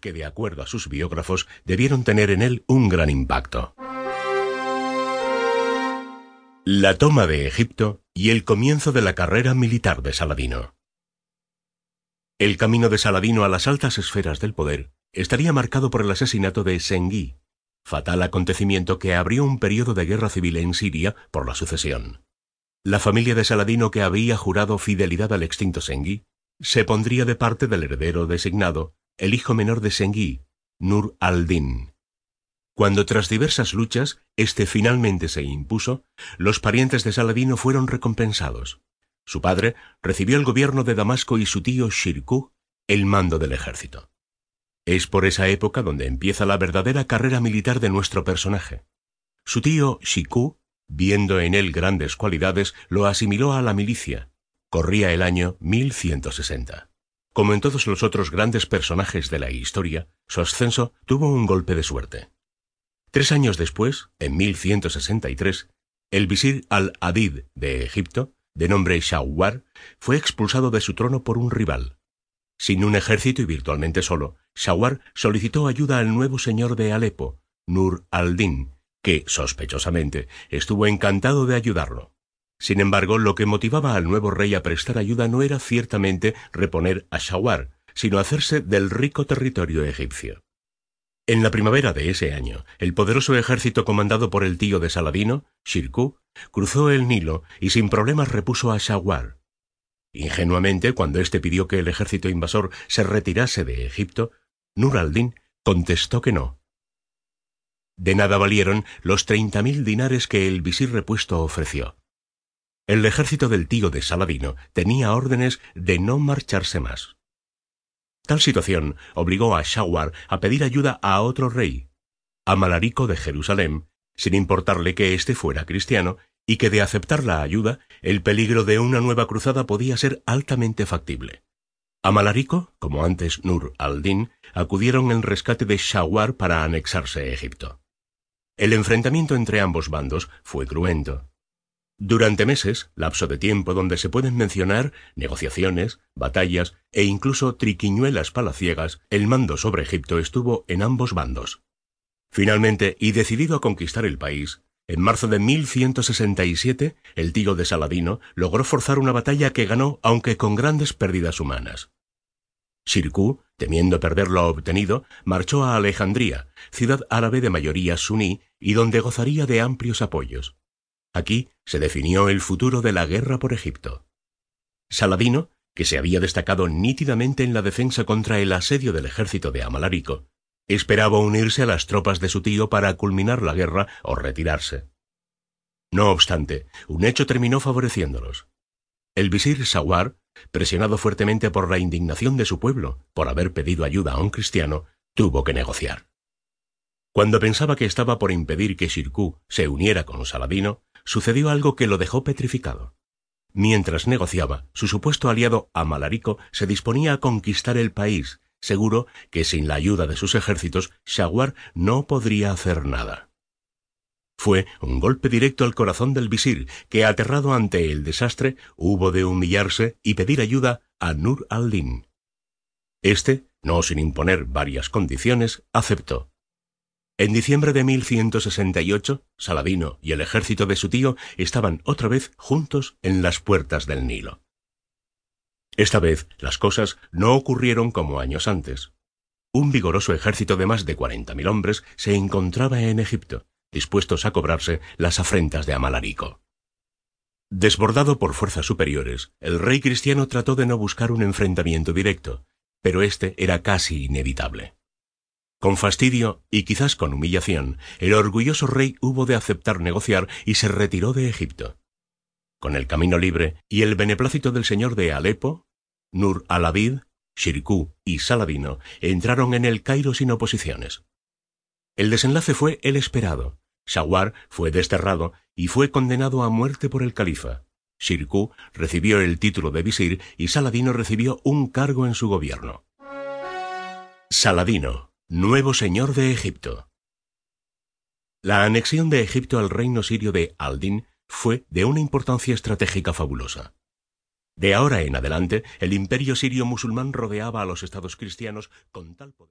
Que, de acuerdo a sus biógrafos, debieron tener en él un gran impacto. La toma de Egipto y el comienzo de la carrera militar de Saladino. El camino de Saladino a las altas esferas del poder estaría marcado por el asesinato de Sengi, fatal acontecimiento que abrió un periodo de guerra civil en Siria por la sucesión. La familia de Saladino que había jurado fidelidad al extinto Sengi se pondría de parte del heredero designado, el hijo menor de Sengi, Nur al-Din. Cuando tras diversas luchas éste finalmente se impuso, los parientes de Saladino fueron recompensados. Su padre recibió el gobierno de Damasco y su tío Shirkuh el mando del ejército. Es por esa época donde empieza la verdadera carrera militar de nuestro personaje. Su tío Shiku, viendo en él grandes cualidades, lo asimiló a la milicia. Corría el año 1160. Como en todos los otros grandes personajes de la historia, su ascenso tuvo un golpe de suerte. Tres años después, en 1163, el visir al-Adid de Egipto, de nombre Shawwar, fue expulsado de su trono por un rival. Sin un ejército y virtualmente solo, Shawwar solicitó ayuda al nuevo señor de Alepo, Nur al-Din, que, sospechosamente, estuvo encantado de ayudarlo. Sin embargo, lo que motivaba al nuevo rey a prestar ayuda no era ciertamente reponer a Shawwar, sino hacerse del rico territorio egipcio. En la primavera de ese año, el poderoso ejército comandado por el tío de Saladino, Shirkuh, cruzó el Nilo y sin problemas repuso a Shawar. Ingenuamente, cuando éste pidió que el ejército invasor se retirase de Egipto, Nur al-Din contestó que no. De nada valieron los treinta mil dinares que el visir repuesto ofreció. El ejército del tío de Saladino tenía órdenes de no marcharse más. Tal situación obligó a Shawar a pedir ayuda a otro rey, a Malarico de Jerusalén, sin importarle que éste fuera cristiano, y que de aceptar la ayuda, el peligro de una nueva cruzada podía ser altamente factible. Malarico, como antes Nur al-Din, acudieron en rescate de Shawar para anexarse a Egipto. El enfrentamiento entre ambos bandos fue cruento. Durante meses, lapso de tiempo donde se pueden mencionar negociaciones, batallas e incluso triquiñuelas palaciegas, el mando sobre Egipto estuvo en ambos bandos. Finalmente, y decidido a conquistar el país, en marzo de 1167, el tío de Saladino logró forzar una batalla que ganó aunque con grandes pérdidas humanas. Shirkuh, temiendo perder lo obtenido, marchó a Alejandría, ciudad árabe de mayoría suní y donde gozaría de amplios apoyos. Aquí se definió el futuro de la guerra por Egipto. Saladino, que se había destacado nítidamente en la defensa contra el asedio del ejército de Amalarico, esperaba unirse a las tropas de su tío para culminar la guerra o retirarse. No obstante, un hecho terminó favoreciéndolos. El visir Sawar, presionado fuertemente por la indignación de su pueblo por haber pedido ayuda a un cristiano, tuvo que negociar. Cuando pensaba que estaba por impedir que Shirkuh se uniera con Saladino, sucedió algo que lo dejó petrificado. Mientras negociaba, su supuesto aliado Amalarico se disponía a conquistar el país, seguro que sin la ayuda de sus ejércitos, Shawar no podría hacer nada. Fue un golpe directo al corazón del visir, que aterrado ante el desastre, hubo de humillarse y pedir ayuda a Nur al-Din. Este, no sin imponer varias condiciones, aceptó. En diciembre de 1168, Saladino y el ejército de su tío estaban otra vez juntos en las puertas del Nilo. Esta vez las cosas no ocurrieron como años antes. Un vigoroso ejército de más de cuarenta mil hombres se encontraba en Egipto, dispuestos a cobrarse las afrentas de Amalarico. Desbordado por fuerzas superiores, el rey cristiano trató de no buscar un enfrentamiento directo, pero este era casi inevitable. Con fastidio y quizás con humillación, el orgulloso rey hubo de aceptar negociar y se retiró de Egipto. Con el camino libre y el beneplácito del señor de Alepo, Nur al-Abid, Shirkuh y Saladino entraron en el Cairo sin oposiciones. El desenlace fue el esperado. Shawar fue desterrado y fue condenado a muerte por el califa. Shirkuh recibió el título de visir y Saladino recibió un cargo en su gobierno. Saladino nuevo señor de Egipto. La anexión de Egipto al reino sirio de Aldin fue de una importancia estratégica fabulosa. De ahora en adelante, el imperio sirio musulmán rodeaba a los estados cristianos con tal poder.